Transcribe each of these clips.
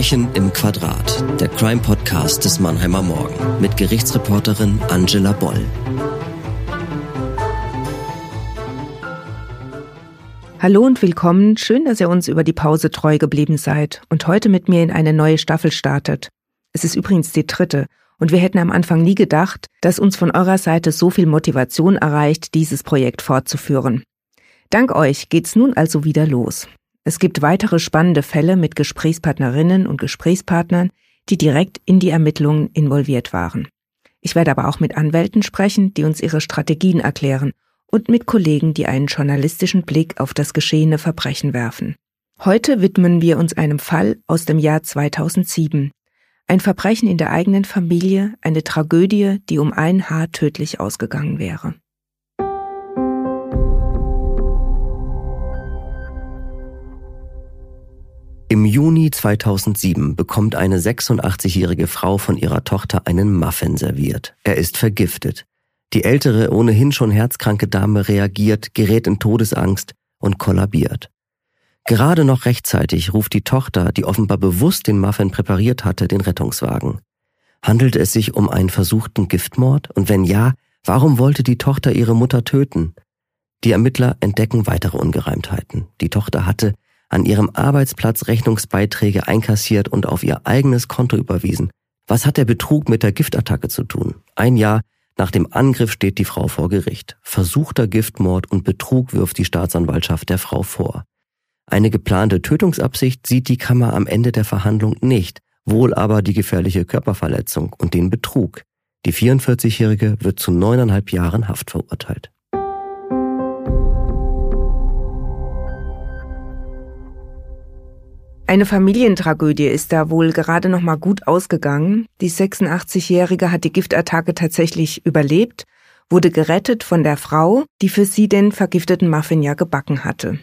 Verbrechen im Quadrat, der Crime-Podcast des Mannheimer Morgen mit Gerichtsreporterin Angela Boll. Hallo und willkommen, schön, dass ihr uns über die Pause treu geblieben seid und heute mit mir in eine neue Staffel startet. Es ist übrigens die dritte und wir hätten am Anfang nie gedacht, dass uns von eurer Seite so viel Motivation erreicht, dieses Projekt fortzuführen. Dank euch geht's nun also wieder los. Es gibt weitere spannende Fälle mit Gesprächspartnerinnen und Gesprächspartnern, die direkt in die Ermittlungen involviert waren. Ich werde aber auch mit Anwälten sprechen, die uns ihre Strategien erklären und mit Kollegen, die einen journalistischen Blick auf das geschehene Verbrechen werfen. Heute widmen wir uns einem Fall aus dem Jahr 2007. Ein Verbrechen in der eigenen Familie, eine Tragödie, die um ein Haar tödlich ausgegangen wäre. Im Juni 2007 bekommt eine 86-jährige Frau von ihrer Tochter einen Muffin serviert. Er ist vergiftet. Die ältere, ohnehin schon herzkranke Dame reagiert, gerät in Todesangst und kollabiert. Gerade noch rechtzeitig ruft die Tochter, die offenbar bewusst den Muffin präpariert hatte, den Rettungswagen. Handelt es sich um einen versuchten Giftmord? Und wenn ja, warum wollte die Tochter ihre Mutter töten? Die Ermittler entdecken weitere Ungereimtheiten. Die Tochter hatte an ihrem Arbeitsplatz Rechnungsbeiträge einkassiert und auf ihr eigenes Konto überwiesen. Was hat der Betrug mit der Giftattacke zu tun? Ein Jahr nach dem Angriff steht die Frau vor Gericht. Versuchter Giftmord und Betrug wirft die Staatsanwaltschaft der Frau vor. Eine geplante Tötungsabsicht sieht die Kammer am Ende der Verhandlung nicht, wohl aber die gefährliche Körperverletzung und den Betrug. Die 44-Jährige wird zu neuneinhalb Jahren Haft verurteilt. Eine Familientragödie ist da wohl gerade noch mal gut ausgegangen. Die 86-Jährige hat die Giftattacke tatsächlich überlebt, wurde gerettet von der Frau, die für sie den vergifteten Muffin ja gebacken hatte.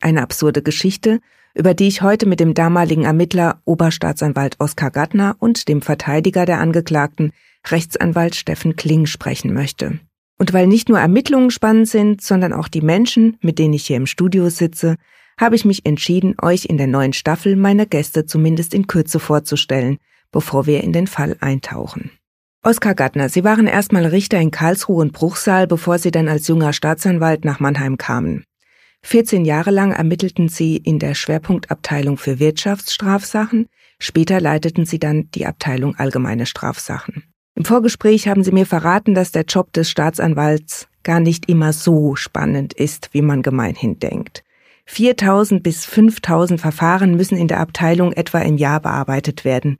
Eine absurde Geschichte, über die ich heute mit dem damaligen Ermittler Oberstaatsanwalt Oskar Gattner und dem Verteidiger der Angeklagten, Rechtsanwalt Steffen Kling, sprechen möchte. Und weil nicht nur Ermittlungen spannend sind, sondern auch die Menschen, mit denen ich hier im Studio sitze, habe ich mich entschieden, euch in der neuen Staffel meine Gäste zumindest in Kürze vorzustellen, bevor wir in den Fall eintauchen. Oskar Gattner, Sie waren erstmal Richter in Karlsruhe und Bruchsal, bevor Sie dann als junger Staatsanwalt nach Mannheim kamen. 14 Jahre lang ermittelten Sie in der Schwerpunktabteilung für Wirtschaftsstrafsachen, später leiteten Sie dann die Abteilung Allgemeine Strafsachen. Im Vorgespräch haben Sie mir verraten, dass der Job des Staatsanwalts gar nicht immer so spannend ist, wie man gemeinhin denkt. 4000 bis 5000 Verfahren müssen in der Abteilung etwa im Jahr bearbeitet werden.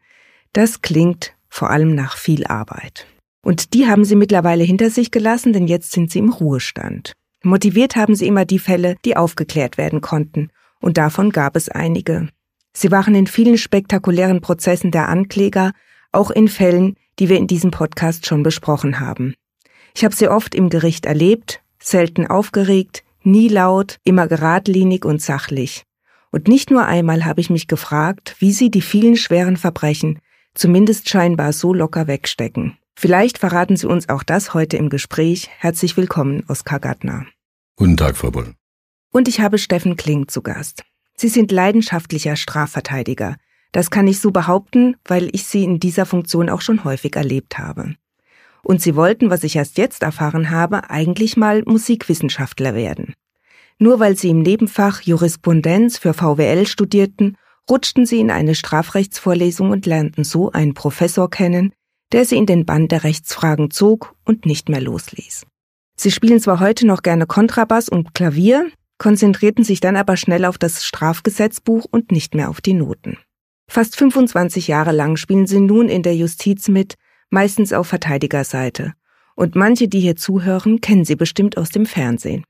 Das klingt vor allem nach viel Arbeit. Und die haben sie mittlerweile hinter sich gelassen, denn jetzt sind sie im Ruhestand. Motiviert haben sie immer die Fälle, die aufgeklärt werden konnten. Und davon gab es einige. Sie waren in vielen spektakulären Prozessen der Ankläger, auch in Fällen, die wir in diesem Podcast schon besprochen haben. Ich habe sie oft im Gericht erlebt, selten aufgeregt, nie laut, immer geradlinig und sachlich. Und nicht nur einmal habe ich mich gefragt, wie sie die vielen schweren Verbrechen zumindest scheinbar so locker wegstecken. Vielleicht verraten Sie uns auch das heute im Gespräch. Herzlich willkommen, Oskar Gattner. Guten Tag, Frau Boll. Und ich habe Steffen Kling zu Gast. Sie sind leidenschaftlicher Strafverteidiger. Das kann ich so behaupten, weil ich Sie in dieser Funktion auch schon häufig erlebt habe. Und sie wollten, was ich erst jetzt erfahren habe, eigentlich mal Musikwissenschaftler werden. Nur weil sie im Nebenfach Jurisprudenz für VWL studierten, rutschten sie in eine Strafrechtsvorlesung und lernten so einen Professor kennen, der sie in den Band der Rechtsfragen zog und nicht mehr losließ. Sie spielen zwar heute noch gerne Kontrabass und Klavier, konzentrierten sich dann aber schnell auf das Strafgesetzbuch und nicht mehr auf die Noten. Fast 25 Jahre lang spielen sie nun in der Justiz mit, meistens auf Verteidigerseite. Und manche, die hier zuhören, kennen sie bestimmt aus dem Fernsehen.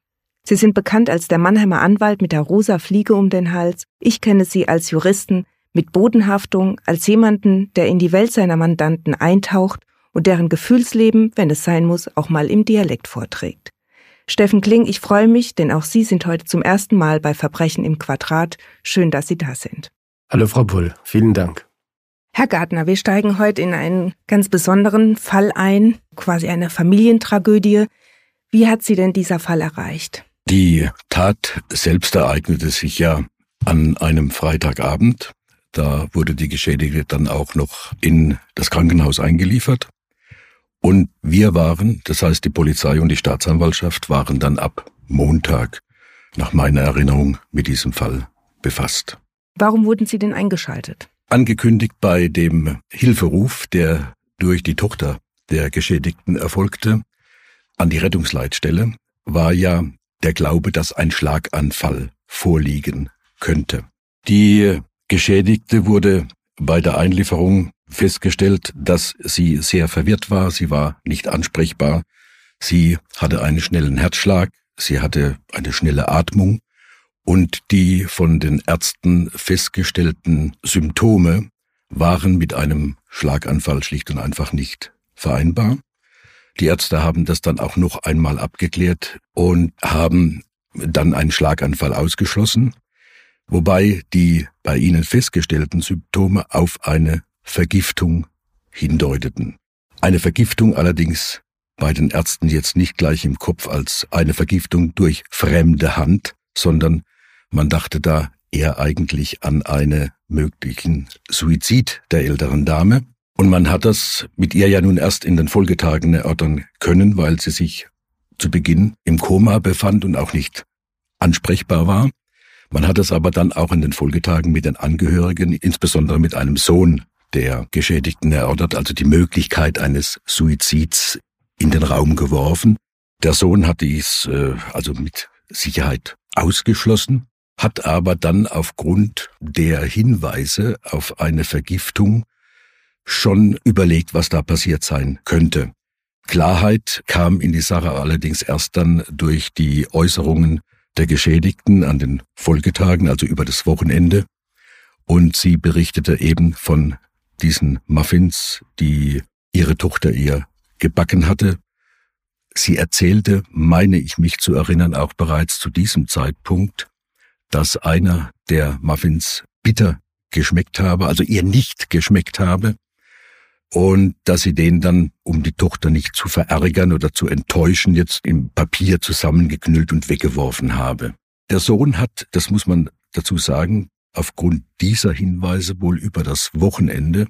Sie sind bekannt als der Mannheimer Anwalt mit der rosa Fliege um den Hals. Ich kenne sie als Juristen mit Bodenhaftung, als jemanden, der in die Welt seiner Mandanten eintaucht und deren Gefühlsleben, wenn es sein muss, auch mal im Dialekt vorträgt. Steffen Kling, ich freue mich, denn auch Sie sind heute zum ersten Mal bei Verbrechen im Quadrat. Schön, dass Sie da sind. Hallo, Frau Pull. Vielen Dank. Herr Gartner, wir steigen heute in einen ganz besonderen Fall ein, quasi eine Familientragödie. Wie hat Sie denn dieser Fall erreicht? Die Tat selbst ereignete sich ja an einem Freitagabend. Da wurde die Geschädigte dann auch noch in das Krankenhaus eingeliefert. Und wir waren, das heißt die Polizei und die Staatsanwaltschaft waren dann ab Montag, nach meiner Erinnerung, mit diesem Fall befasst. Warum wurden Sie denn eingeschaltet? Angekündigt bei dem Hilferuf, der durch die Tochter der Geschädigten erfolgte, an die Rettungsleitstelle, war ja der Glaube, dass ein Schlaganfall vorliegen könnte. Die Geschädigte wurde bei der Einlieferung festgestellt, dass sie sehr verwirrt war, sie war nicht ansprechbar, sie hatte einen schnellen Herzschlag, sie hatte eine schnelle Atmung und die von den Ärzten festgestellten Symptome waren mit einem Schlaganfall schlicht und einfach nicht vereinbar. Die Ärzte haben das dann auch noch einmal abgeklärt und haben dann einen Schlaganfall ausgeschlossen, wobei die bei ihnen festgestellten Symptome auf eine Vergiftung hindeuteten. Eine Vergiftung allerdings bei den Ärzten jetzt nicht gleich im Kopf als eine Vergiftung durch fremde Hand, sondern man dachte da eher eigentlich an einen möglichen Suizid der älteren Dame. Und man hat das mit ihr ja nun erst in den Folgetagen erörtern können, weil sie sich zu Beginn im Koma befand und auch nicht ansprechbar war. Man hat es aber dann auch in den Folgetagen mit den Angehörigen, insbesondere mit einem Sohn der Geschädigten erörtert, also die Möglichkeit eines Suizids in den Raum geworfen. Der Sohn hat dies äh, also mit Sicherheit ausgeschlossen, hat aber dann aufgrund der Hinweise auf eine Vergiftung schon überlegt, was da passiert sein könnte. Klarheit kam in die Sache allerdings erst dann durch die Äußerungen der Geschädigten an den Folgetagen, also über das Wochenende. Und sie berichtete eben von diesen Muffins, die ihre Tochter ihr gebacken hatte. Sie erzählte, meine ich mich zu erinnern, auch bereits zu diesem Zeitpunkt, dass einer der Muffins bitter geschmeckt habe, also ihr nicht geschmeckt habe, und dass sie den dann, um die Tochter nicht zu verärgern oder zu enttäuschen, jetzt im Papier zusammengeknüllt und weggeworfen habe. Der Sohn hat, das muss man dazu sagen, aufgrund dieser Hinweise wohl über das Wochenende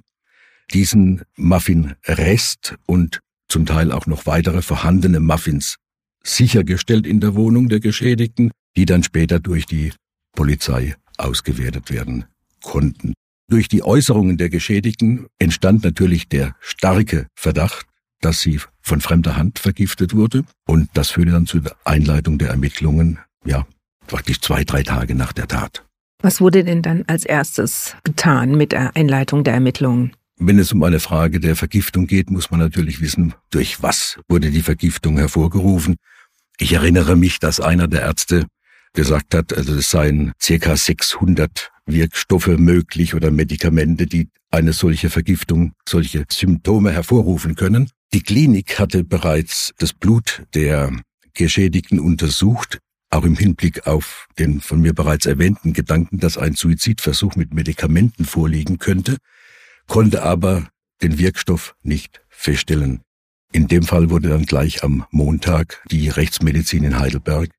diesen Muffin-Rest und zum Teil auch noch weitere vorhandene Muffins sichergestellt in der Wohnung der Geschädigten, die dann später durch die Polizei ausgewertet werden konnten. Durch die Äußerungen der Geschädigten entstand natürlich der starke Verdacht, dass sie von fremder Hand vergiftet wurde. Und das führte dann zur Einleitung der Ermittlungen, ja, praktisch zwei, drei Tage nach der Tat. Was wurde denn dann als erstes getan mit der Einleitung der Ermittlungen? Wenn es um eine Frage der Vergiftung geht, muss man natürlich wissen, durch was wurde die Vergiftung hervorgerufen. Ich erinnere mich, dass einer der Ärzte gesagt hat, also es seien circa 600 Wirkstoffe möglich oder Medikamente, die eine solche Vergiftung, solche Symptome hervorrufen können. Die Klinik hatte bereits das Blut der Geschädigten untersucht, auch im Hinblick auf den von mir bereits erwähnten Gedanken, dass ein Suizidversuch mit Medikamenten vorliegen könnte, konnte aber den Wirkstoff nicht feststellen. In dem Fall wurde dann gleich am Montag die Rechtsmedizin in Heidelberg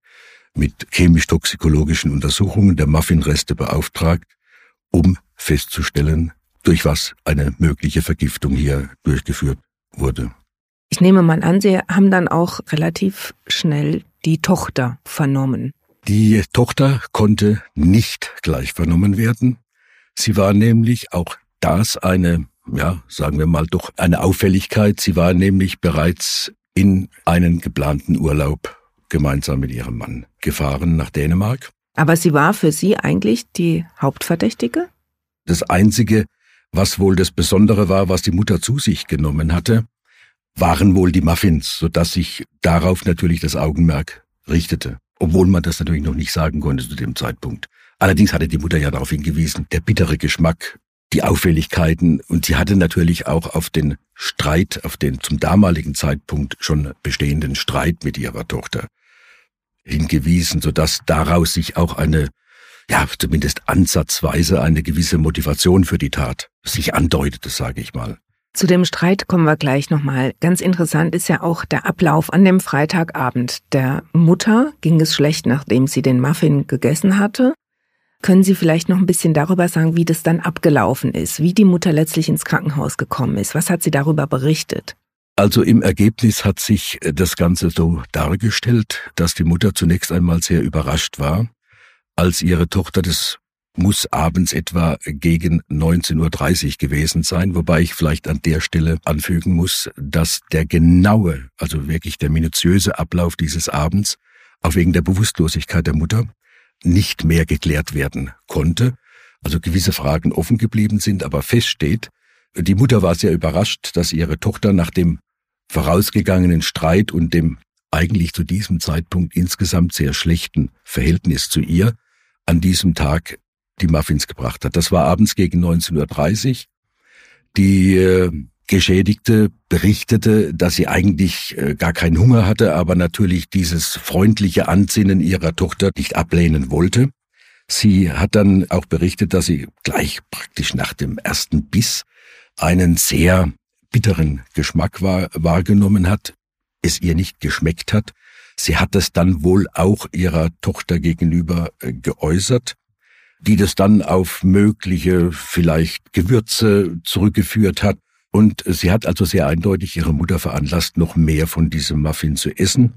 mit chemisch-toxikologischen Untersuchungen der Muffinreste beauftragt, um festzustellen, durch was eine mögliche Vergiftung hier durchgeführt wurde. Ich nehme mal an, Sie haben dann auch relativ schnell die Tochter vernommen. Die Tochter konnte nicht gleich vernommen werden. Sie war nämlich auch das eine, ja, sagen wir mal doch eine Auffälligkeit. Sie war nämlich bereits in einen geplanten Urlaub gemeinsam mit ihrem Mann gefahren nach Dänemark. Aber sie war für Sie eigentlich die Hauptverdächtige? Das Einzige, was wohl das Besondere war, was die Mutter zu sich genommen hatte, waren wohl die Muffins, sodass sich darauf natürlich das Augenmerk richtete. Obwohl man das natürlich noch nicht sagen konnte zu dem Zeitpunkt. Allerdings hatte die Mutter ja darauf hingewiesen, der bittere Geschmack, die Auffälligkeiten und sie hatte natürlich auch auf den Streit, auf den zum damaligen Zeitpunkt schon bestehenden Streit mit ihrer Tochter hingewiesen, sodass daraus sich auch eine, ja, zumindest ansatzweise eine gewisse Motivation für die Tat sich andeutete, sage ich mal. Zu dem Streit kommen wir gleich nochmal. Ganz interessant ist ja auch der Ablauf an dem Freitagabend. Der Mutter ging es schlecht, nachdem sie den Muffin gegessen hatte. Können Sie vielleicht noch ein bisschen darüber sagen, wie das dann abgelaufen ist, wie die Mutter letztlich ins Krankenhaus gekommen ist? Was hat sie darüber berichtet? Also im Ergebnis hat sich äh, das Ganze so dargestellt, dass die Mutter zunächst einmal sehr überrascht war, als ihre Tochter, das muss abends etwa gegen 19.30 Uhr gewesen sein, wobei ich vielleicht an der Stelle anfügen muss, dass der genaue, also wirklich der minutiöse Ablauf dieses Abends, auch wegen der Bewusstlosigkeit der Mutter, nicht mehr geklärt werden konnte. Also gewisse Fragen offen geblieben sind, aber feststeht, die Mutter war sehr überrascht, dass ihre Tochter nach dem vorausgegangenen Streit und dem eigentlich zu diesem Zeitpunkt insgesamt sehr schlechten Verhältnis zu ihr an diesem Tag die Muffins gebracht hat. Das war abends gegen 19.30 Uhr. Die äh, Geschädigte berichtete, dass sie eigentlich äh, gar keinen Hunger hatte, aber natürlich dieses freundliche Ansinnen ihrer Tochter nicht ablehnen wollte. Sie hat dann auch berichtet, dass sie gleich praktisch nach dem ersten Biss einen sehr bitteren Geschmack war, wahrgenommen hat, es ihr nicht geschmeckt hat. Sie hat es dann wohl auch ihrer Tochter gegenüber äh, geäußert die das dann auf mögliche vielleicht Gewürze zurückgeführt hat. Und sie hat also sehr eindeutig ihre Mutter veranlasst, noch mehr von diesem Muffin zu essen.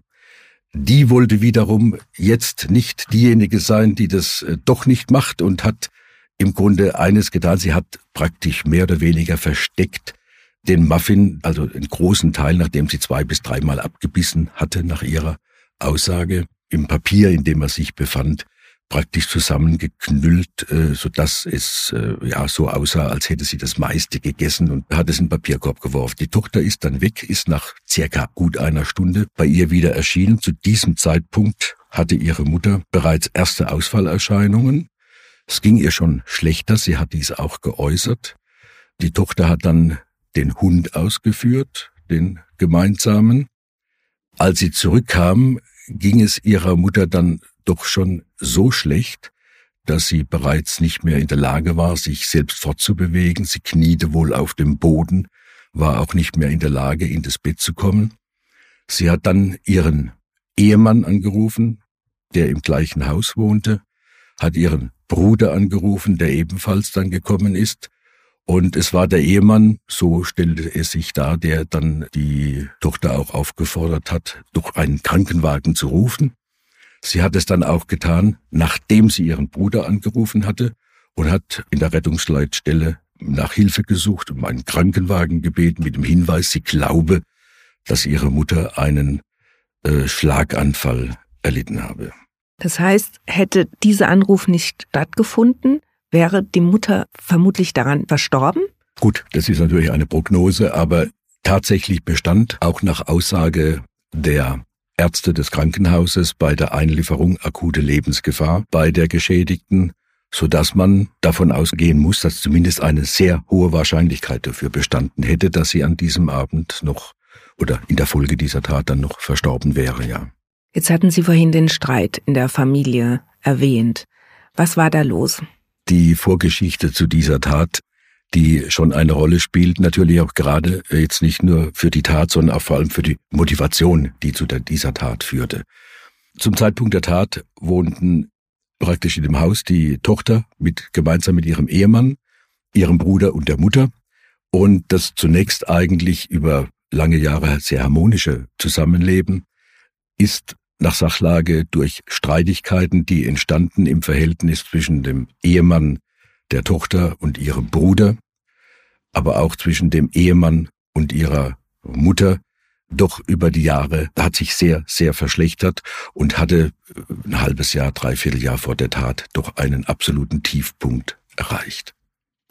Die wollte wiederum jetzt nicht diejenige sein, die das äh, doch nicht macht und hat im Grunde eines getan. Sie hat praktisch mehr oder weniger versteckt den Muffin, also einen großen Teil, nachdem sie zwei bis dreimal abgebissen hatte nach ihrer Aussage, im Papier, in dem er sich befand, praktisch zusammengeknüllt, äh, so dass es äh, ja so aussah, als hätte sie das meiste gegessen und hat es in den Papierkorb geworfen. Die Tochter ist dann weg, ist nach circa gut einer Stunde bei ihr wieder erschienen. Zu diesem Zeitpunkt hatte ihre Mutter bereits erste Ausfallerscheinungen. Es ging ihr schon schlechter, sie hat dies auch geäußert. Die Tochter hat dann den Hund ausgeführt, den gemeinsamen. Als sie zurückkam, ging es ihrer Mutter dann doch schon so schlecht, dass sie bereits nicht mehr in der Lage war, sich selbst fortzubewegen. Sie kniete wohl auf dem Boden, war auch nicht mehr in der Lage, in das Bett zu kommen. Sie hat dann ihren Ehemann angerufen, der im gleichen Haus wohnte, hat ihren Bruder angerufen, der ebenfalls dann gekommen ist, und es war der Ehemann, so stellte es sich dar, der dann die Tochter auch aufgefordert hat, durch einen Krankenwagen zu rufen. Sie hat es dann auch getan, nachdem sie ihren Bruder angerufen hatte und hat in der Rettungsleitstelle nach Hilfe gesucht, um einen Krankenwagen gebeten mit dem Hinweis, sie glaube, dass ihre Mutter einen äh, Schlaganfall erlitten habe. Das heißt, hätte dieser Anruf nicht stattgefunden, wäre die Mutter vermutlich daran verstorben? Gut, das ist natürlich eine Prognose, aber tatsächlich bestand auch nach Aussage der Ärzte des Krankenhauses bei der Einlieferung akute Lebensgefahr bei der Geschädigten, so dass man davon ausgehen muss, dass zumindest eine sehr hohe Wahrscheinlichkeit dafür bestanden hätte, dass sie an diesem Abend noch oder in der Folge dieser Tat dann noch verstorben wäre, ja. Jetzt hatten Sie vorhin den Streit in der Familie erwähnt. Was war da los? Die Vorgeschichte zu dieser Tat die schon eine Rolle spielt, natürlich auch gerade jetzt nicht nur für die Tat, sondern auch vor allem für die Motivation, die zu dieser Tat führte. Zum Zeitpunkt der Tat wohnten praktisch in dem Haus die Tochter mit, gemeinsam mit ihrem Ehemann, ihrem Bruder und der Mutter und das zunächst eigentlich über lange Jahre sehr harmonische Zusammenleben ist nach Sachlage durch Streitigkeiten, die entstanden im Verhältnis zwischen dem Ehemann der Tochter und ihrem Bruder aber auch zwischen dem Ehemann und ihrer Mutter doch über die Jahre hat sich sehr, sehr verschlechtert und hatte äh, ein halbes Jahr, dreiviertel Jahr vor der Tat doch einen absoluten Tiefpunkt erreicht.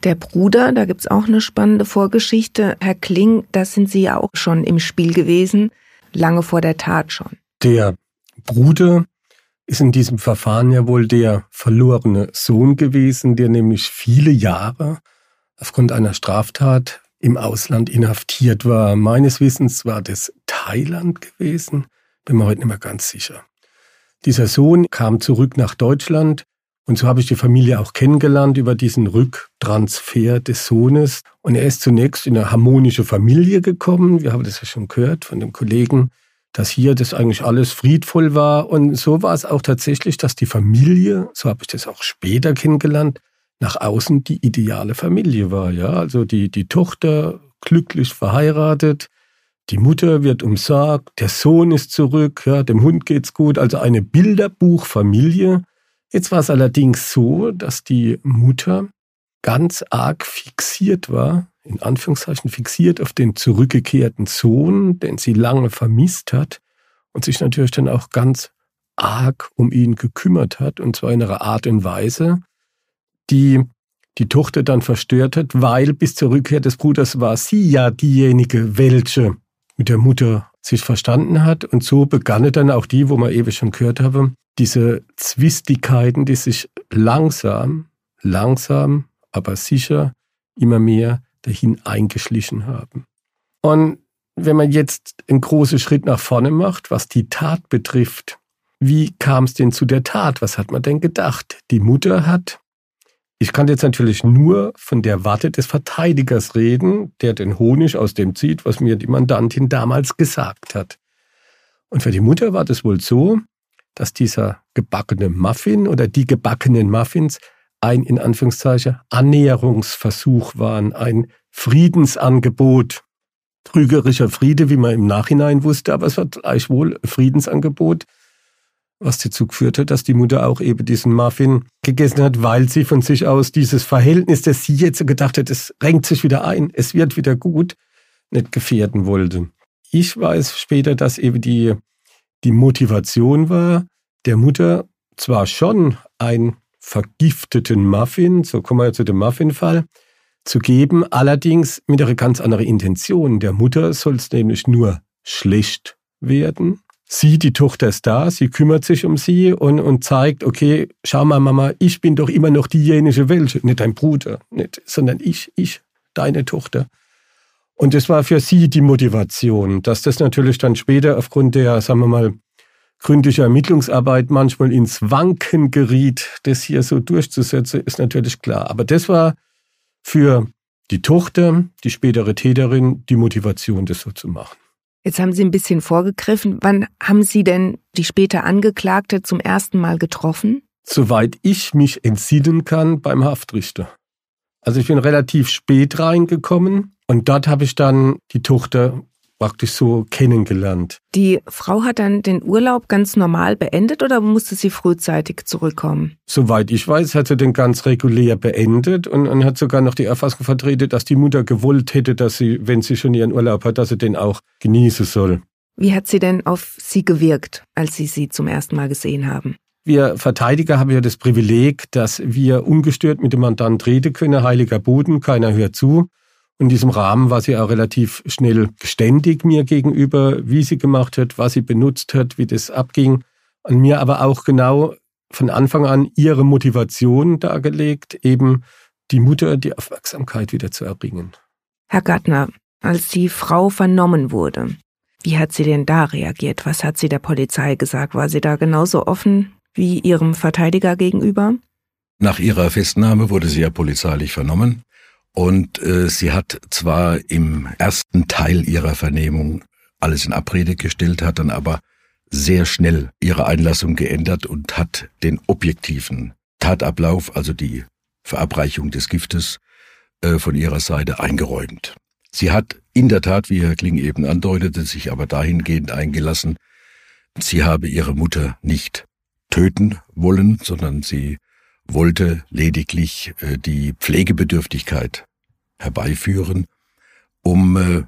Der Bruder, da gibt's auch eine spannende Vorgeschichte. Herr Kling, da sind Sie ja auch schon im Spiel gewesen, lange vor der Tat schon. Der Bruder ist in diesem Verfahren ja wohl der verlorene Sohn gewesen, der nämlich viele Jahre aufgrund einer Straftat im Ausland inhaftiert war. Meines Wissens war das Thailand gewesen, bin mir heute nicht mehr ganz sicher. Dieser Sohn kam zurück nach Deutschland und so habe ich die Familie auch kennengelernt über diesen Rücktransfer des Sohnes. Und er ist zunächst in eine harmonische Familie gekommen. Wir haben das ja schon gehört von dem Kollegen. Dass hier das eigentlich alles friedvoll war. Und so war es auch tatsächlich, dass die Familie, so habe ich das auch später kennengelernt, nach außen die ideale Familie war. Ja, also die, die Tochter glücklich verheiratet, die Mutter wird umsorgt, der Sohn ist zurück, ja, dem Hund geht's gut, also eine Bilderbuchfamilie. Jetzt war es allerdings so, dass die Mutter ganz arg fixiert war, in Anführungszeichen fixiert auf den zurückgekehrten Sohn, den sie lange vermisst hat und sich natürlich dann auch ganz arg um ihn gekümmert hat, und zwar in einer Art und Weise, die die Tochter dann verstört hat, weil bis zur Rückkehr des Bruders war sie ja diejenige, welche mit der Mutter sich verstanden hat. Und so begann dann auch die, wo man ewig schon gehört habe, diese Zwistigkeiten, die sich langsam, langsam, aber sicher immer mehr dahin eingeschlichen haben. Und wenn man jetzt einen großen Schritt nach vorne macht, was die Tat betrifft, wie kam es denn zu der Tat? Was hat man denn gedacht? Die Mutter hat ich kann jetzt natürlich nur von der Warte des Verteidigers reden, der den Honig aus dem zieht, was mir die Mandantin damals gesagt hat. Und für die Mutter war das wohl so, dass dieser gebackene Muffin oder die gebackenen Muffins ein in Anführungszeichen Annäherungsversuch waren, ein Friedensangebot. Trügerischer Friede, wie man im Nachhinein wusste, aber es war gleichwohl Friedensangebot, was dazu geführt hat, dass die Mutter auch eben diesen Muffin gegessen hat, weil sie von sich aus dieses Verhältnis, das sie jetzt gedacht hat, es renkt sich wieder ein, es wird wieder gut, nicht gefährden wollte. Ich weiß später, dass eben die, die Motivation war, der Mutter zwar schon einen vergifteten Muffin, so kommen wir zu dem Muffin-Fall, zu geben, allerdings mit einer ganz anderen Intention. Der Mutter soll es nämlich nur schlecht werden sie, die Tochter ist da, sie kümmert sich um sie und, und zeigt, okay, schau mal, Mama, ich bin doch immer noch diejenige welche, nicht dein Bruder, nicht, sondern ich, ich, deine Tochter. Und das war für sie die Motivation, dass das natürlich dann später aufgrund der, sagen wir mal, gründlicher Ermittlungsarbeit manchmal ins Wanken geriet, das hier so durchzusetzen, ist natürlich klar. Aber das war für die Tochter, die spätere Täterin, die Motivation, das so zu machen. Jetzt haben Sie ein bisschen vorgegriffen. Wann haben Sie denn die später Angeklagte zum ersten Mal getroffen? Soweit ich mich entsinnen kann, beim Haftrichter. Also ich bin relativ spät reingekommen und dort habe ich dann die Tochter praktisch so kennengelernt. Die Frau hat dann den Urlaub ganz normal beendet oder musste sie frühzeitig zurückkommen? Soweit ich weiß, hat sie den ganz regulär beendet und, und hat sogar noch die Erfassung vertreten, dass die Mutter gewollt hätte, dass sie, wenn sie schon ihren Urlaub hat, dass sie den auch genießen soll. Wie hat sie denn auf Sie gewirkt, als Sie sie zum ersten Mal gesehen haben? Wir Verteidiger haben ja das Privileg, dass wir ungestört mit dem Mandant reden können, heiliger Boden, keiner hört zu. In diesem Rahmen war sie auch relativ schnell geständig mir gegenüber, wie sie gemacht hat, was sie benutzt hat, wie das abging. An mir aber auch genau von Anfang an ihre Motivation dargelegt, eben die Mutter die Aufmerksamkeit wieder zu erringen. Herr Gattner, als die Frau vernommen wurde, wie hat sie denn da reagiert? Was hat sie der Polizei gesagt? War sie da genauso offen wie ihrem Verteidiger gegenüber? Nach ihrer Festnahme wurde sie ja polizeilich vernommen. Und äh, sie hat zwar im ersten Teil ihrer Vernehmung alles in Abrede gestellt, hat dann aber sehr schnell ihre Einlassung geändert und hat den objektiven Tatablauf, also die Verabreichung des Giftes, äh, von ihrer Seite eingeräumt. Sie hat in der Tat, wie Herr Kling eben andeutete, sich aber dahingehend eingelassen, sie habe ihre Mutter nicht töten wollen, sondern sie wollte lediglich äh, die Pflegebedürftigkeit herbeiführen, um äh,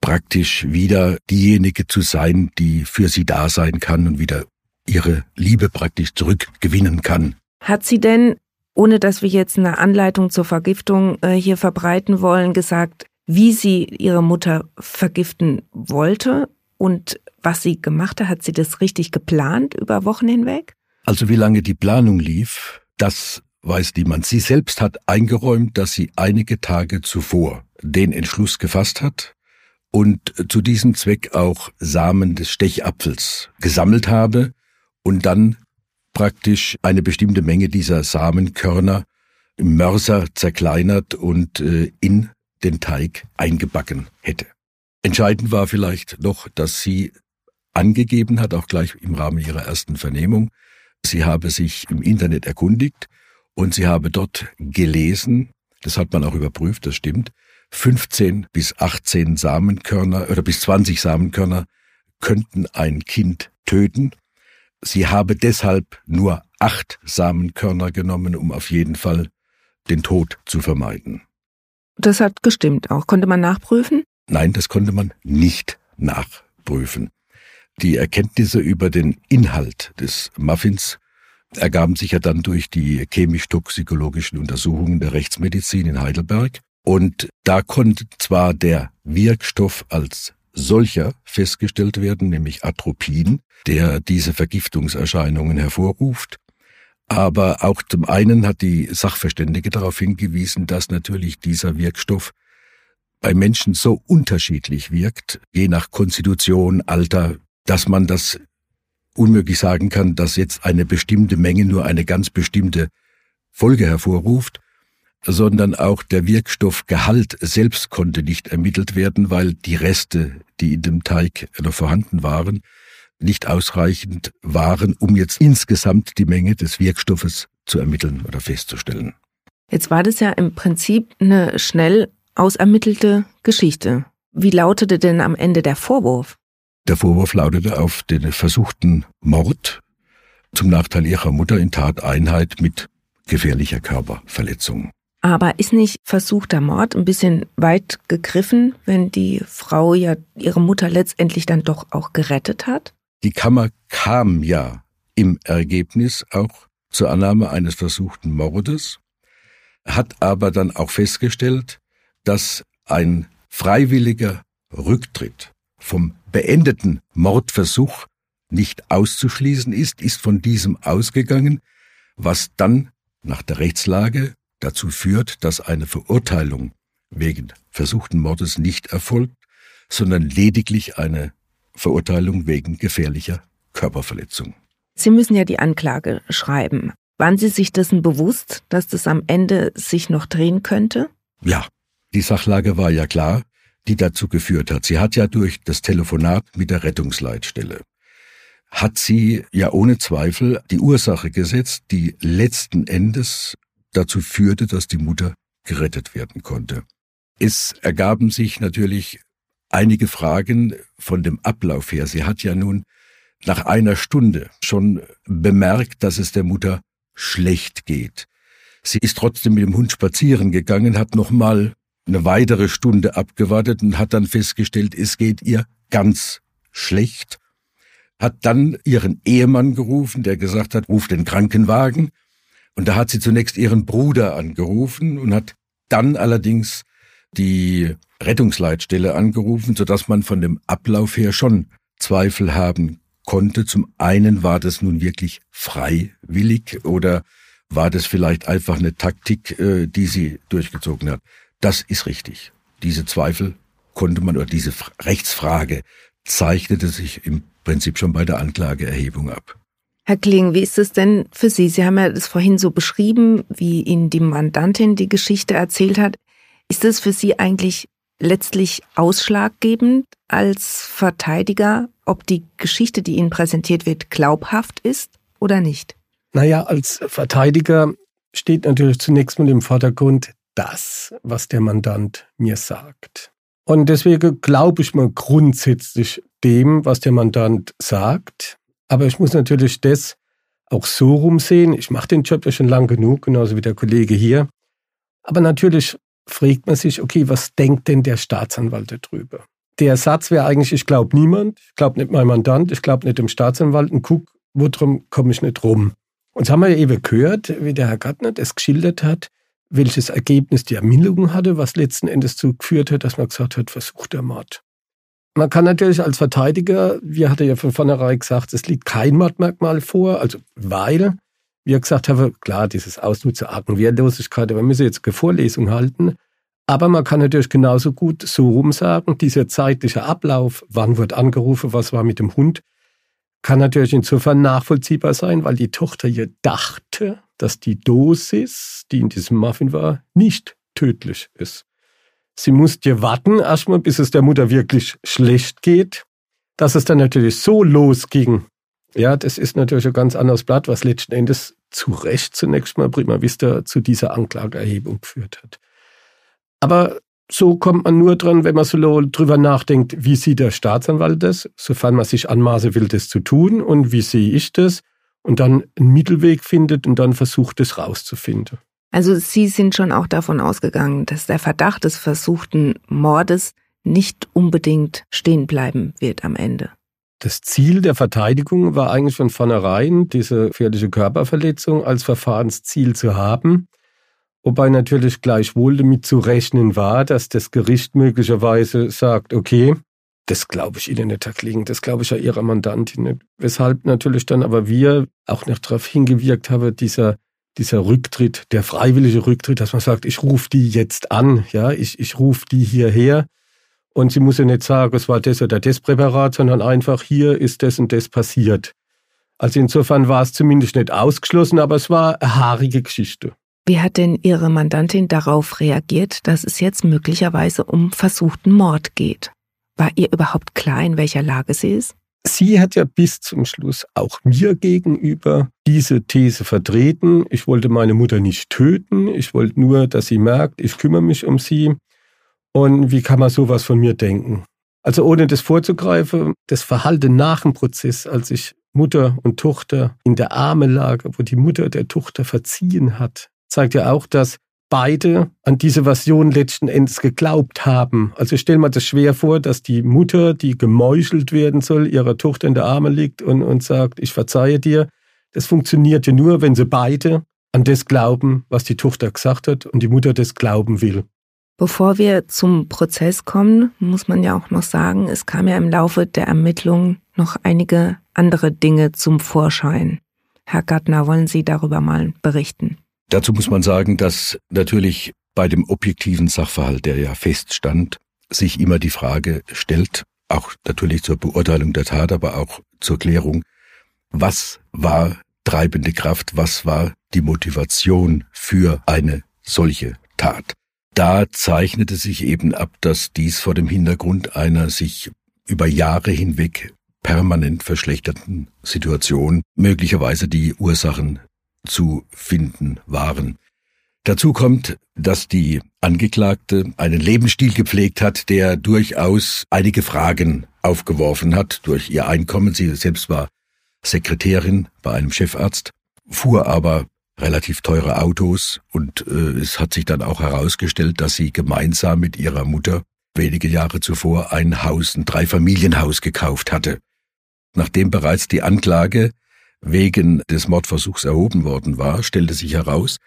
praktisch wieder diejenige zu sein, die für sie da sein kann und wieder ihre Liebe praktisch zurückgewinnen kann. Hat sie denn, ohne dass wir jetzt eine Anleitung zur Vergiftung äh, hier verbreiten wollen, gesagt, wie sie ihre Mutter vergiften wollte und was sie gemacht hat? Hat sie das richtig geplant über Wochen hinweg? Also wie lange die Planung lief, das weiß niemand. Sie selbst hat eingeräumt, dass sie einige Tage zuvor den Entschluss gefasst hat und zu diesem Zweck auch Samen des Stechapfels gesammelt habe und dann praktisch eine bestimmte Menge dieser Samenkörner im Mörser zerkleinert und äh, in den Teig eingebacken hätte. Entscheidend war vielleicht noch, dass sie angegeben hat, auch gleich im Rahmen ihrer ersten Vernehmung. Sie habe sich im Internet erkundigt und sie habe dort gelesen, das hat man auch überprüft, das stimmt, 15 bis 18 Samenkörner oder bis 20 Samenkörner könnten ein Kind töten. Sie habe deshalb nur acht Samenkörner genommen, um auf jeden Fall den Tod zu vermeiden. Das hat gestimmt auch. Konnte man nachprüfen? Nein, das konnte man nicht nachprüfen. Die Erkenntnisse über den Inhalt des Muffins ergaben sich ja dann durch die chemisch-toxikologischen Untersuchungen der Rechtsmedizin in Heidelberg. Und da konnte zwar der Wirkstoff als solcher festgestellt werden, nämlich Atropin, der diese Vergiftungserscheinungen hervorruft. Aber auch zum einen hat die Sachverständige darauf hingewiesen, dass natürlich dieser Wirkstoff bei Menschen so unterschiedlich wirkt, je nach Konstitution, Alter, dass man das unmöglich sagen kann, dass jetzt eine bestimmte Menge nur eine ganz bestimmte Folge hervorruft, sondern auch der Wirkstoffgehalt selbst konnte nicht ermittelt werden, weil die Reste, die in dem Teig noch vorhanden waren, nicht ausreichend waren, um jetzt insgesamt die Menge des Wirkstoffes zu ermitteln oder festzustellen. Jetzt war das ja im Prinzip eine schnell ausermittelte Geschichte. Wie lautete denn am Ende der Vorwurf? Der Vorwurf lautete auf den versuchten Mord zum Nachteil ihrer Mutter in Tateinheit mit gefährlicher Körperverletzung. Aber ist nicht versuchter Mord ein bisschen weit gegriffen, wenn die Frau ja ihre Mutter letztendlich dann doch auch gerettet hat? Die Kammer kam ja im Ergebnis auch zur Annahme eines versuchten Mordes, hat aber dann auch festgestellt, dass ein freiwilliger Rücktritt vom beendeten Mordversuch nicht auszuschließen ist, ist von diesem ausgegangen, was dann nach der Rechtslage dazu führt, dass eine Verurteilung wegen versuchten Mordes nicht erfolgt, sondern lediglich eine Verurteilung wegen gefährlicher Körperverletzung. Sie müssen ja die Anklage schreiben. Waren Sie sich dessen bewusst, dass das am Ende sich noch drehen könnte? Ja, die Sachlage war ja klar, die dazu geführt hat. Sie hat ja durch das Telefonat mit der Rettungsleitstelle hat sie ja ohne Zweifel die Ursache gesetzt, die letzten Endes dazu führte, dass die Mutter gerettet werden konnte. Es ergaben sich natürlich einige Fragen von dem Ablauf her. Sie hat ja nun nach einer Stunde schon bemerkt, dass es der Mutter schlecht geht. Sie ist trotzdem mit dem Hund spazieren gegangen, hat nochmal eine weitere Stunde abgewartet und hat dann festgestellt, es geht ihr ganz schlecht, hat dann ihren Ehemann gerufen, der gesagt hat, ruf den Krankenwagen, und da hat sie zunächst ihren Bruder angerufen und hat dann allerdings die Rettungsleitstelle angerufen, sodass man von dem Ablauf her schon Zweifel haben konnte. Zum einen war das nun wirklich freiwillig oder war das vielleicht einfach eine Taktik, äh, die sie durchgezogen hat. Das ist richtig. Diese Zweifel konnte man oder diese Rechtsfrage zeichnete sich im Prinzip schon bei der Anklageerhebung ab. Herr Kling, wie ist es denn für Sie? Sie haben ja das vorhin so beschrieben, wie Ihnen die Mandantin die Geschichte erzählt hat. Ist es für Sie eigentlich letztlich ausschlaggebend als Verteidiger, ob die Geschichte, die Ihnen präsentiert wird, glaubhaft ist oder nicht? Naja, als Verteidiger steht natürlich zunächst mal im Vordergrund das, was der Mandant mir sagt. Und deswegen glaube ich mal grundsätzlich dem, was der Mandant sagt. Aber ich muss natürlich das auch so rumsehen. Ich mache den Job ja schon lang genug, genauso wie der Kollege hier. Aber natürlich fragt man sich, okay, was denkt denn der Staatsanwalt darüber? Der Satz wäre eigentlich, ich glaube niemand, ich glaube nicht mein Mandant, ich glaube nicht dem Staatsanwalt und guck, worum komme ich nicht rum. Und das haben wir ja eben gehört, wie der Herr Gartner das geschildert hat, welches Ergebnis die Ermittlung hatte, was letzten Endes dazu geführt hat, dass man gesagt hat, versucht der Mord. Man kann natürlich als Verteidiger, wir hatten ja von vornherein gesagt, es liegt kein Mordmerkmal vor, also weil wir gesagt haben, klar, dieses Ausnutzen argen Wehrlosigkeit, wir müssen jetzt eine Vorlesung halten. Aber man kann natürlich genauso gut so rum sagen, dieser zeitliche Ablauf, wann wird angerufen, was war mit dem Hund, kann natürlich insofern nachvollziehbar sein, weil die Tochter ja dachte, dass die Dosis, die in diesem Muffin war, nicht tödlich ist. Sie musste warten erstmal, bis es der Mutter wirklich schlecht geht. Dass es dann natürlich so losging, ja, das ist natürlich ein ganz anderes Blatt, was letzten Endes zu Recht zunächst mal prima vista zu dieser Anklageerhebung geführt hat. Aber so kommt man nur dran, wenn man so drüber nachdenkt, wie sieht der Staatsanwalt das, sofern man sich anmaße will, das zu tun und wie sehe ich das und dann einen Mittelweg findet und dann versucht, es rauszufinden. Also Sie sind schon auch davon ausgegangen, dass der Verdacht des versuchten Mordes nicht unbedingt stehen bleiben wird am Ende. Das Ziel der Verteidigung war eigentlich von vornherein, diese gefährliche Körperverletzung als Verfahrensziel zu haben. Wobei natürlich gleichwohl damit zu rechnen war, dass das Gericht möglicherweise sagt, okay, das glaube ich Ihnen nicht, Herr Klingen, das glaube ich ja Ihrer Mandantin nicht. Weshalb natürlich dann aber wir auch noch darauf hingewirkt haben, dieser, dieser Rücktritt, der freiwillige Rücktritt, dass man sagt, ich rufe die jetzt an, ja, ich, ich rufe die hierher und sie muss ja nicht sagen, es war das oder das Präparat, sondern einfach hier ist das und das passiert. Also insofern war es zumindest nicht ausgeschlossen, aber es war eine haarige Geschichte. Wie hat denn Ihre Mandantin darauf reagiert, dass es jetzt möglicherweise um versuchten Mord geht? War ihr überhaupt klar, in welcher Lage sie ist? Sie hat ja bis zum Schluss auch mir gegenüber diese These vertreten. Ich wollte meine Mutter nicht töten. Ich wollte nur, dass sie merkt, ich kümmere mich um sie. Und wie kann man sowas von mir denken? Also ohne das vorzugreifen, das Verhalten nach dem Prozess, als ich Mutter und Tochter in der Arme lag, wo die Mutter der Tochter verziehen hat, zeigt ja auch, dass beide an diese Version letzten Endes geglaubt haben. Also ich stelle mir das schwer vor, dass die Mutter, die gemeuchelt werden soll, ihrer Tochter in der Arme liegt und, und sagt, ich verzeihe dir. Das funktioniert ja nur, wenn sie beide an das glauben, was die Tochter gesagt hat und die Mutter das glauben will. Bevor wir zum Prozess kommen, muss man ja auch noch sagen, es kam ja im Laufe der Ermittlungen noch einige andere Dinge zum Vorschein. Herr Gattner, wollen Sie darüber mal berichten? Dazu muss man sagen, dass natürlich bei dem objektiven Sachverhalt, der ja feststand, sich immer die Frage stellt, auch natürlich zur Beurteilung der Tat, aber auch zur Klärung, was war treibende Kraft, was war die Motivation für eine solche Tat. Da zeichnete sich eben ab, dass dies vor dem Hintergrund einer sich über Jahre hinweg permanent verschlechterten Situation möglicherweise die Ursachen zu finden waren. Dazu kommt, dass die Angeklagte einen Lebensstil gepflegt hat, der durchaus einige Fragen aufgeworfen hat durch ihr Einkommen. Sie selbst war Sekretärin bei einem Chefarzt, fuhr aber relativ teure Autos und äh, es hat sich dann auch herausgestellt, dass sie gemeinsam mit ihrer Mutter wenige Jahre zuvor ein Haus, ein Dreifamilienhaus gekauft hatte. Nachdem bereits die Anklage wegen des Mordversuchs erhoben worden war, stellte sich heraus,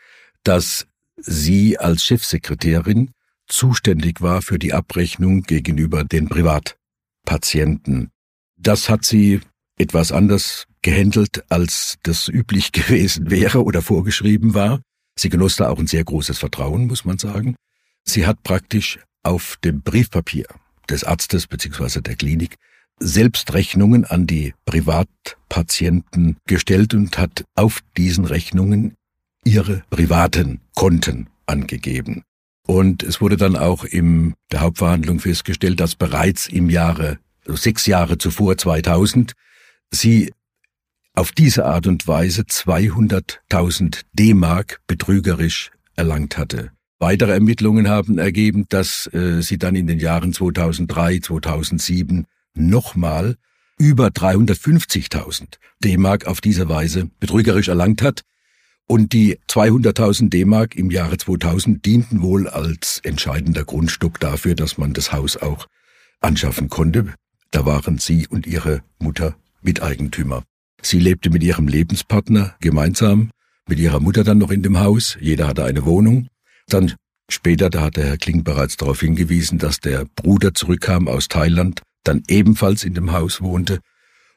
dass sie als Chefsekretärin zuständig war für die Abrechnung gegenüber den Privatpatienten. Das hat sie etwas anders gehandelt, als das üblich gewesen wäre oder vorgeschrieben war. Sie genoss da auch ein sehr großes Vertrauen, muss man sagen. Sie hat praktisch auf dem Briefpapier des Arztes bzw. der Klinik selbst Rechnungen an die Privatpatienten gestellt und hat auf diesen Rechnungen ihre privaten Konten angegeben. Und es wurde dann auch in der Hauptverhandlung festgestellt, dass bereits im Jahre, sechs Jahre zuvor, 2000, sie auf diese Art und Weise 200.000 D-Mark betrügerisch erlangt hatte. Weitere Ermittlungen haben ergeben, dass äh, sie dann in den Jahren 2003, 2007 nochmal über 350.000 D-Mark auf diese Weise betrügerisch erlangt hat. Und die 200.000 D-Mark im Jahre 2000 dienten wohl als entscheidender Grundstück dafür, dass man das Haus auch anschaffen konnte. Da waren sie und ihre Mutter Miteigentümer. Sie lebte mit ihrem Lebenspartner gemeinsam, mit ihrer Mutter dann noch in dem Haus. Jeder hatte eine Wohnung. Dann später, da hat der Herr Kling bereits darauf hingewiesen, dass der Bruder zurückkam aus Thailand, dann ebenfalls in dem Haus wohnte.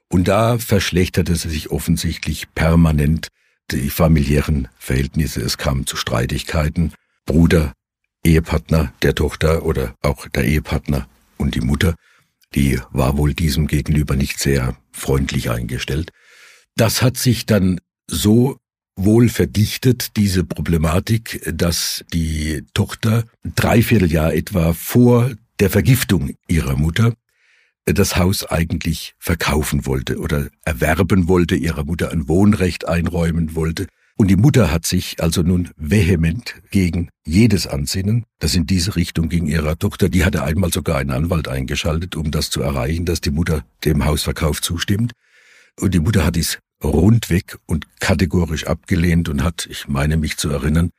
Und da verschlechterte sich offensichtlich permanent die familiären Verhältnisse. Es kam zu Streitigkeiten. Bruder, Ehepartner der Tochter oder auch der Ehepartner und die Mutter, die war wohl diesem gegenüber nicht sehr freundlich eingestellt. Das hat sich dann so wohl verdichtet, diese Problematik, dass die Tochter dreiviertel Jahr etwa vor der Vergiftung ihrer Mutter das Haus eigentlich verkaufen wollte oder erwerben wollte, ihrer Mutter ein Wohnrecht einräumen wollte. Und die Mutter hat sich also nun vehement gegen jedes Ansinnen, das in diese Richtung ging ihrer Tochter, die hatte einmal sogar einen Anwalt eingeschaltet, um das zu erreichen, dass die Mutter dem Hausverkauf zustimmt. Und die Mutter hat dies rundweg und kategorisch abgelehnt und hat, ich meine mich zu erinnern,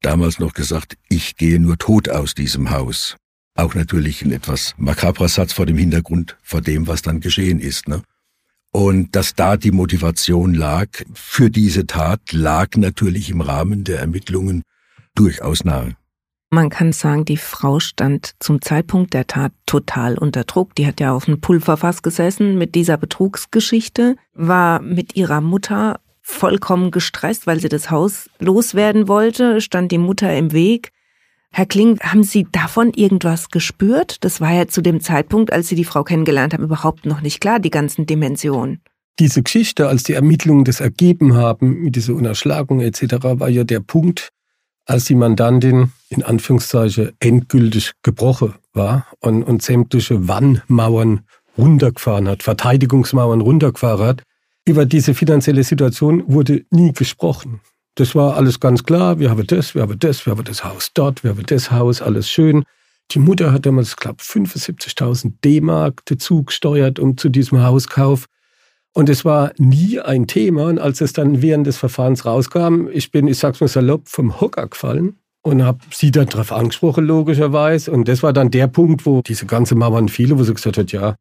damals noch gesagt, ich gehe nur tot aus diesem Haus. Auch natürlich ein etwas makabrer Satz vor dem Hintergrund, vor dem, was dann geschehen ist. Ne? Und dass da die Motivation lag für diese Tat, lag natürlich im Rahmen der Ermittlungen durchaus nahe. Man kann sagen, die Frau stand zum Zeitpunkt der Tat total unter Druck. Die hat ja auf einem Pulverfass gesessen mit dieser Betrugsgeschichte, war mit ihrer Mutter vollkommen gestresst, weil sie das Haus loswerden wollte, stand die Mutter im Weg. Herr Kling, haben Sie davon irgendwas gespürt? Das war ja zu dem Zeitpunkt, als Sie die Frau kennengelernt haben, überhaupt noch nicht klar, die ganzen Dimensionen. Diese Geschichte, als die Ermittlungen das ergeben haben, mit dieser Unerschlagung etc., war ja der Punkt, als die Mandantin in Anführungszeichen endgültig gebrochen war und, und sämtliche Wannmauern runtergefahren hat, Verteidigungsmauern runtergefahren hat. Über diese finanzielle Situation wurde nie gesprochen. Das war alles ganz klar. Wir haben das, wir haben das, wir haben das Haus dort, wir haben das Haus, alles schön. Die Mutter hat damals, glaube 75.000 D-Mark dazu gesteuert, um zu diesem Hauskauf. Und es war nie ein Thema. Und als es dann während des Verfahrens rauskam, ich bin, ich sag's mal salopp, vom Hocker gefallen und habe sie dann darauf angesprochen, logischerweise. Und das war dann der Punkt, wo diese ganze Mauern fiele, wo sie gesagt hat, ja,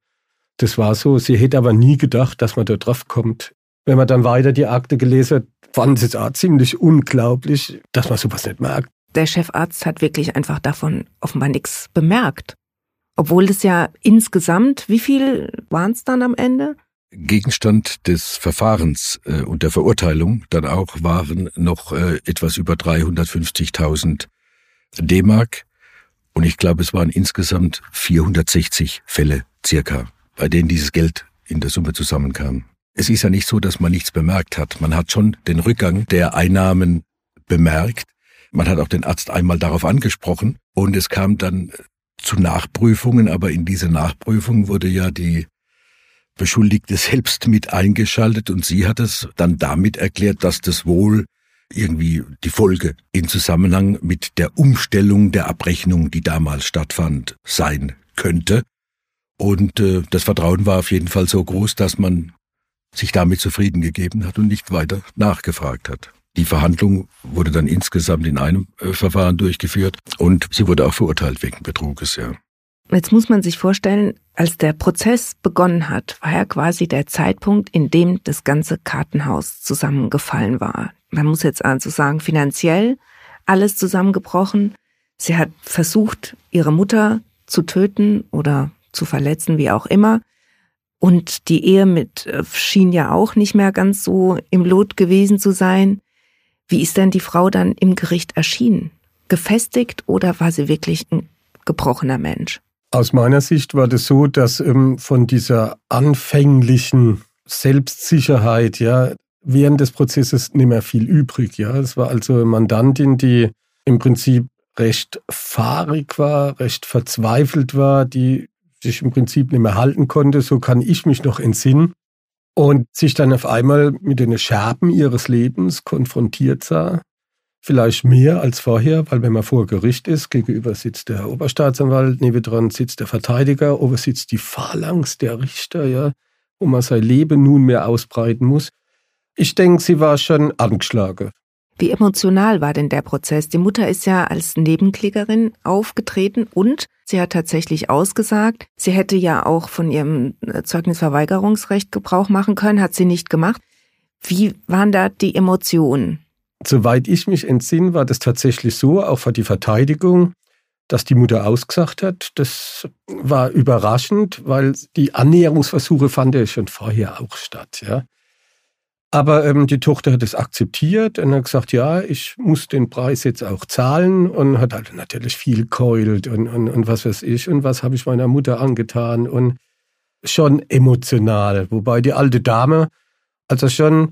das war so. Sie hätte aber nie gedacht, dass man da drauf kommt. Wenn man dann weiter die Akte gelesen hat, fand es auch ziemlich unglaublich, dass man sowas nicht merkt. Der Chefarzt hat wirklich einfach davon offenbar nichts bemerkt. Obwohl es ja insgesamt, wie viel waren es dann am Ende? Gegenstand des Verfahrens äh, und der Verurteilung dann auch waren noch äh, etwas über 350.000 D-Mark und ich glaube, es waren insgesamt 460 Fälle circa, bei denen dieses Geld in der Summe zusammenkam. Es ist ja nicht so, dass man nichts bemerkt hat. Man hat schon den Rückgang der Einnahmen bemerkt. Man hat auch den Arzt einmal darauf angesprochen und es kam dann zu Nachprüfungen, aber in diese Nachprüfung wurde ja die Beschuldigte selbst mit eingeschaltet und sie hat es dann damit erklärt, dass das wohl irgendwie die Folge in Zusammenhang mit der Umstellung der Abrechnung, die damals stattfand, sein könnte. Und äh, das Vertrauen war auf jeden Fall so groß, dass man sich damit zufrieden gegeben hat und nicht weiter nachgefragt hat. Die Verhandlung wurde dann insgesamt in einem äh, Verfahren durchgeführt und sie wurde auch verurteilt wegen Betruges, ja. Jetzt muss man sich vorstellen, als der Prozess begonnen hat, war ja quasi der Zeitpunkt, in dem das ganze Kartenhaus zusammengefallen war. Man muss jetzt also sagen, finanziell alles zusammengebrochen. Sie hat versucht, ihre Mutter zu töten oder zu verletzen, wie auch immer. Und die Ehe mit äh, schien ja auch nicht mehr ganz so im Lot gewesen zu sein. Wie ist denn die Frau dann im Gericht erschienen? Gefestigt oder war sie wirklich ein gebrochener Mensch? Aus meiner Sicht war das so, dass ähm, von dieser anfänglichen Selbstsicherheit, ja, während des Prozesses nicht mehr viel übrig, ja. Es war also eine Mandantin, die im Prinzip recht fahrig war, recht verzweifelt war, die sich im Prinzip nicht mehr halten konnte, so kann ich mich noch entsinnen, und sich dann auf einmal mit den Scherben ihres Lebens konfrontiert sah Vielleicht mehr als vorher, weil wenn man vor Gericht ist, gegenüber sitzt der Oberstaatsanwalt, nebendran sitzt der Verteidiger, oben sitzt die Phalanx der Richter, ja, wo man sein Leben nunmehr ausbreiten muss. Ich denke, sie war schon angeschlagen. Wie emotional war denn der Prozess? Die Mutter ist ja als Nebenklägerin aufgetreten und sie hat tatsächlich ausgesagt, sie hätte ja auch von ihrem Zeugnisverweigerungsrecht Gebrauch machen können, hat sie nicht gemacht. Wie waren da die Emotionen? Soweit ich mich entsinne, war das tatsächlich so, auch für die Verteidigung, dass die Mutter ausgesagt hat. Das war überraschend, weil die Annäherungsversuche fanden ja schon vorher auch statt. Ja. Aber ähm, die Tochter hat es akzeptiert und hat gesagt, ja, ich muss den Preis jetzt auch zahlen und hat halt natürlich viel keult und, und, und was weiß ich und was habe ich meiner Mutter angetan und schon emotional. Wobei die alte Dame also schon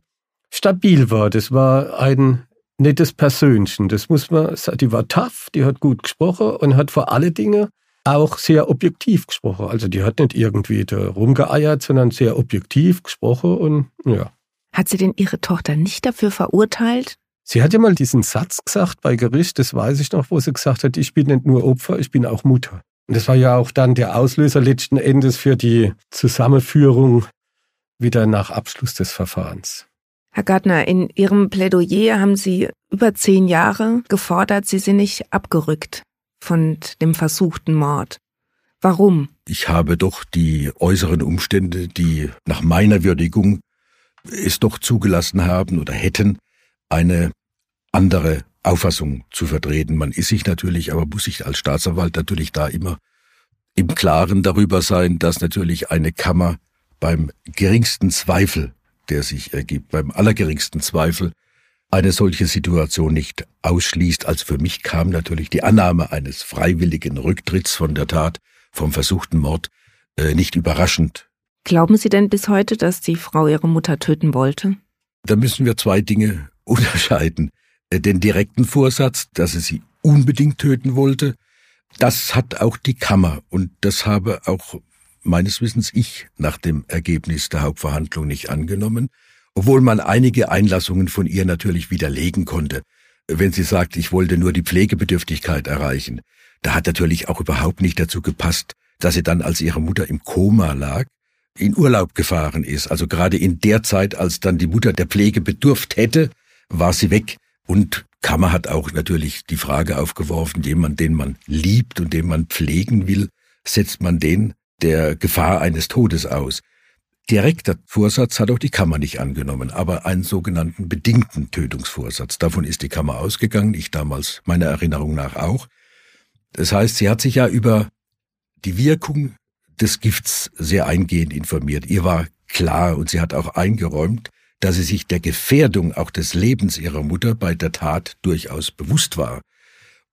stabil war. Das war ein nettes Persönchen. Das muss man. Die war tough, die hat gut gesprochen und hat vor alle Dinge auch sehr objektiv gesprochen. Also die hat nicht irgendwie da rumgeeiert, sondern sehr objektiv gesprochen und ja. Hat sie denn ihre Tochter nicht dafür verurteilt? Sie hat ja mal diesen Satz gesagt bei Gericht, das weiß ich noch, wo sie gesagt hat, ich bin nicht nur Opfer, ich bin auch Mutter. Und das war ja auch dann der Auslöser letzten Endes für die Zusammenführung wieder nach Abschluss des Verfahrens. Herr Gartner, in Ihrem Plädoyer haben Sie über zehn Jahre gefordert, Sie sind nicht abgerückt von dem versuchten Mord. Warum? Ich habe doch die äußeren Umstände, die nach meiner Würdigung es doch zugelassen haben oder hätten, eine andere Auffassung zu vertreten. Man ist sich natürlich, aber muss sich als Staatsanwalt natürlich da immer im Klaren darüber sein, dass natürlich eine Kammer beim geringsten Zweifel, der sich ergibt, beim allergeringsten Zweifel, eine solche Situation nicht ausschließt. Also für mich kam natürlich die Annahme eines freiwilligen Rücktritts von der Tat, vom versuchten Mord, äh, nicht überraschend. Glauben Sie denn bis heute, dass die Frau ihre Mutter töten wollte? Da müssen wir zwei Dinge unterscheiden. Äh, den direkten Vorsatz, dass er sie unbedingt töten wollte, das hat auch die Kammer und das habe auch meines Wissens ich nach dem Ergebnis der Hauptverhandlung nicht angenommen, obwohl man einige Einlassungen von ihr natürlich widerlegen konnte. Wenn sie sagt, ich wollte nur die Pflegebedürftigkeit erreichen, da hat natürlich auch überhaupt nicht dazu gepasst, dass sie dann, als ihre Mutter im Koma lag, in Urlaub gefahren ist. Also gerade in der Zeit, als dann die Mutter der Pflege bedurft hätte, war sie weg. Und Kammer hat auch natürlich die Frage aufgeworfen, jemand, den man liebt und den man pflegen will, setzt man den der Gefahr eines Todes aus. Direkter Vorsatz hat auch die Kammer nicht angenommen, aber einen sogenannten bedingten Tötungsvorsatz. Davon ist die Kammer ausgegangen, ich damals meiner Erinnerung nach auch. Das heißt, sie hat sich ja über die Wirkung des Gifts sehr eingehend informiert. Ihr war klar und sie hat auch eingeräumt, dass sie sich der Gefährdung auch des Lebens ihrer Mutter bei der Tat durchaus bewusst war.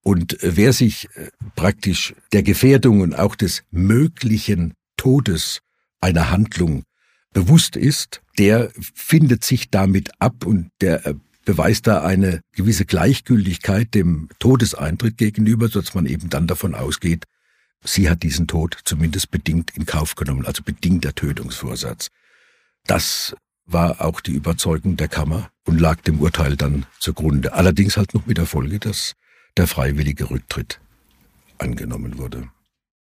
Und wer sich äh, praktisch der Gefährdung und auch des möglichen Todes einer Handlung bewusst ist, der findet sich damit ab und der äh, beweist da eine gewisse Gleichgültigkeit dem Todeseintritt gegenüber, sodass man eben dann davon ausgeht, sie hat diesen Tod zumindest bedingt in Kauf genommen, also bedingt der Tötungsvorsatz. Das war auch die Überzeugung der Kammer und lag dem Urteil dann zugrunde. Allerdings halt noch mit der Folge, dass der freiwillige Rücktritt angenommen wurde.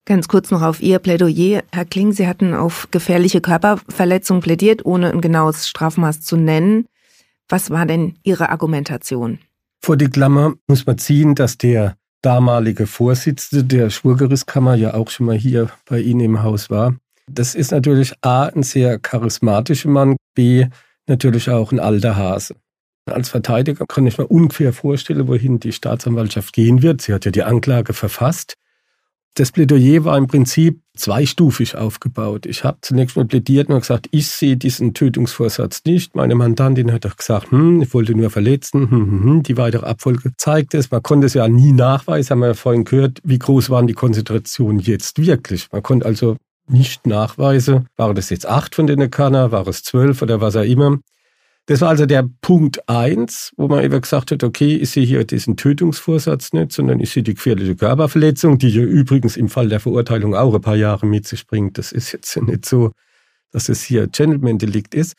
Ganz kurz noch auf Ihr Plädoyer. Herr Kling, Sie hatten auf gefährliche Körperverletzung plädiert, ohne ein genaues Strafmaß zu nennen. Was war denn Ihre Argumentation? Vor die Klammer muss man ziehen, dass der damalige Vorsitzende der Schwurgerisskammer ja auch schon mal hier bei Ihnen im Haus war. Das ist natürlich A, ein sehr charismatischer Mann, B, natürlich auch ein alter Hase. Als Verteidiger kann ich mir ungefähr vorstellen, wohin die Staatsanwaltschaft gehen wird. Sie hat ja die Anklage verfasst. Das Plädoyer war im Prinzip zweistufig aufgebaut. Ich habe zunächst mal plädiert und gesagt, ich sehe diesen Tötungsvorsatz nicht. Meine Mandantin hat auch gesagt, hm, ich wollte nur verletzen. Hm, hm, hm. Die weitere Abfolge zeigt es. Man konnte es ja nie nachweisen, haben wir ja vorhin gehört, wie groß waren die Konzentrationen jetzt wirklich. Man konnte also nicht nachweisen, waren das jetzt acht von den Kanner, war es zwölf oder was auch immer. Das war also der Punkt eins, wo man eben gesagt hat, okay, ich sehe hier diesen Tötungsvorsatz nicht, sondern ich sehe die gefährliche Körperverletzung, die ja übrigens im Fall der Verurteilung auch ein paar Jahre mit sich bringt. Das ist jetzt nicht so, dass es hier Gentleman-Delikt ist.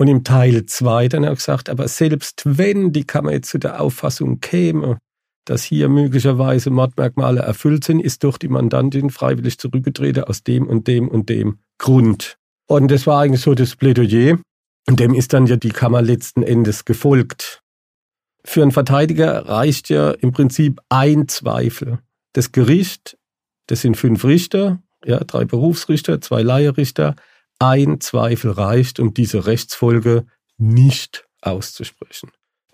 Und im Teil zwei dann auch gesagt, aber selbst wenn die Kammer jetzt zu der Auffassung käme, dass hier möglicherweise Mordmerkmale erfüllt sind, ist doch die Mandantin freiwillig zurückgetreten aus dem und dem und dem Grund. Und das war eigentlich so das Plädoyer. Und dem ist dann ja die Kammer letzten Endes gefolgt. Für einen Verteidiger reicht ja im Prinzip ein Zweifel. Das Gericht, das sind fünf Richter, ja, drei Berufsrichter, zwei Laierrichter, ein Zweifel reicht, um diese Rechtsfolge nicht auszusprechen.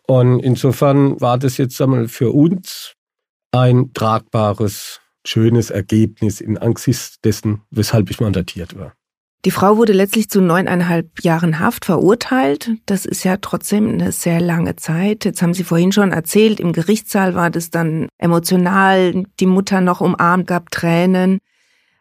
Und insofern war das jetzt einmal für uns ein tragbares, schönes Ergebnis in Angesicht dessen, weshalb ich mandatiert war. Die Frau wurde letztlich zu neuneinhalb Jahren Haft verurteilt. Das ist ja trotzdem eine sehr lange Zeit. Jetzt haben Sie vorhin schon erzählt, im Gerichtssaal war das dann emotional, die Mutter noch umarmt, gab Tränen.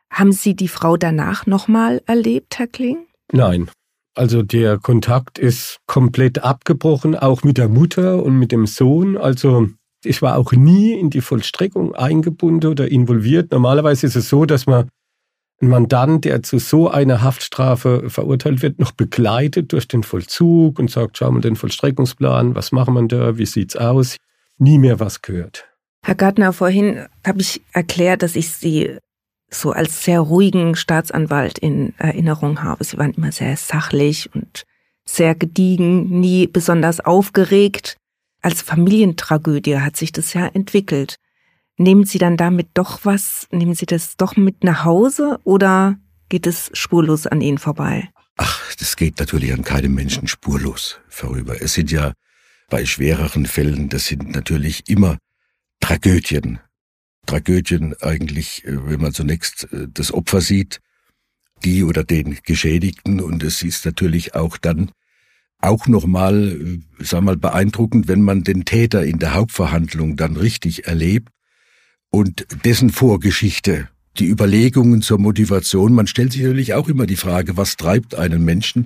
Haben Sie die Frau danach nochmal erlebt, Herr Kling? Nein. Also der Kontakt ist komplett abgebrochen, auch mit der Mutter und mit dem Sohn. Also Ich war auch nie in die Vollstreckung eingebunden oder involviert. Normalerweise ist es so, dass man einen Mandant, der zu so einer Haftstrafe verurteilt wird, noch begleitet durch den Vollzug und sagt, schau mal den Vollstreckungsplan, was machen wir da, wie sieht's aus? Nie mehr was gehört. Herr Gartner, vorhin habe ich erklärt, dass ich Sie so als sehr ruhigen Staatsanwalt in Erinnerung habe. Sie waren immer sehr sachlich und sehr gediegen, nie besonders aufgeregt. Als Familientragödie hat sich das ja entwickelt. Nehmen Sie dann damit doch was, nehmen Sie das doch mit nach Hause oder geht es spurlos an Ihnen vorbei? Ach, das geht natürlich an keinem Menschen spurlos vorüber. Es sind ja bei schwereren Fällen, das sind natürlich immer Tragödien. Tragödien eigentlich, äh, wenn man zunächst äh, das Opfer sieht, die oder den Geschädigten und es ist natürlich auch dann auch nochmal, äh, sag mal, beeindruckend, wenn man den Täter in der Hauptverhandlung dann richtig erlebt und dessen Vorgeschichte, die Überlegungen zur Motivation. Man stellt sich natürlich auch immer die Frage, was treibt einen Menschen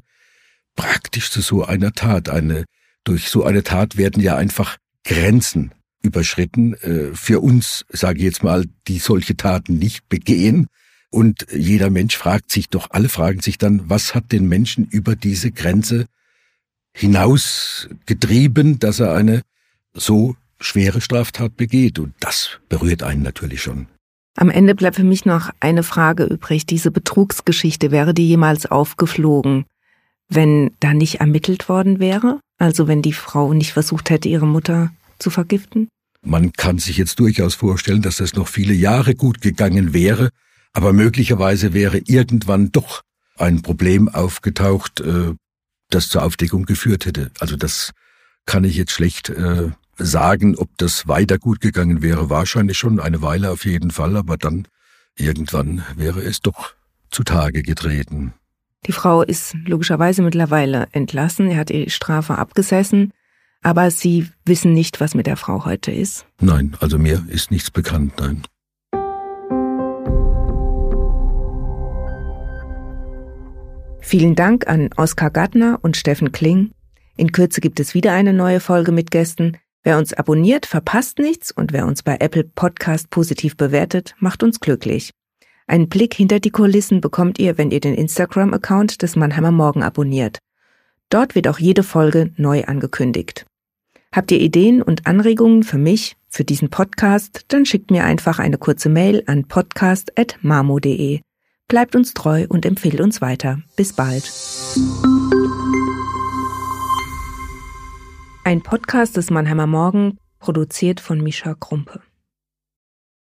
praktisch zu so einer Tat? Eine, durch so eine Tat werden ja einfach Grenzen überschritten. Äh, für uns, sage ich jetzt mal, die solche Taten nicht begehen. Und jeder Mensch fragt sich doch, alle fragen sich dann, was hat den Menschen über diese Grenze hinaus getrieben, dass er eine so schwere Straftat begeht. Und das berührt einen natürlich schon. Am Ende bleibt für mich noch eine Frage übrig. Diese Betrugsgeschichte, wäre die jemals aufgeflogen, wenn da nicht ermittelt worden wäre? Also wenn die Frau nicht versucht hätte, ihre Mutter zu vergiften? Man kann sich jetzt durchaus vorstellen, dass das noch viele Jahre gut gegangen wäre, aber möglicherweise wäre irgendwann doch ein Problem aufgetaucht, äh, das zur Aufdeckung geführt hätte. Also das kann ich jetzt schlecht äh, sagen, ob das weiter gut gegangen wäre. Wahrscheinlich schon eine Weile auf jeden Fall, aber dann irgendwann wäre es doch zutage getreten. Die Frau ist logischerweise mittlerweile entlassen, er hat die Strafe abgesessen, aber Sie wissen nicht, was mit der Frau heute ist? Nein, also mir ist nichts bekannt, nein. Vielen Dank an Oskar Gattner und Steffen Kling. In Kürze gibt es wieder eine neue Folge mit Gästen. Wer uns abonniert, verpasst nichts und wer uns bei Apple Podcast positiv bewertet, macht uns glücklich. Einen Blick hinter die Kulissen bekommt ihr, wenn ihr den Instagram-Account des Mannheimer Morgen abonniert. Dort wird auch jede Folge neu angekündigt. Habt ihr Ideen und Anregungen für mich, für diesen Podcast, dann schickt mir einfach eine kurze Mail an podcast.mamo.de. Bleibt uns treu und empfehlt uns weiter. Bis bald. Ein Podcast des Mannheimer Morgen, produziert von Mischa Krumpe.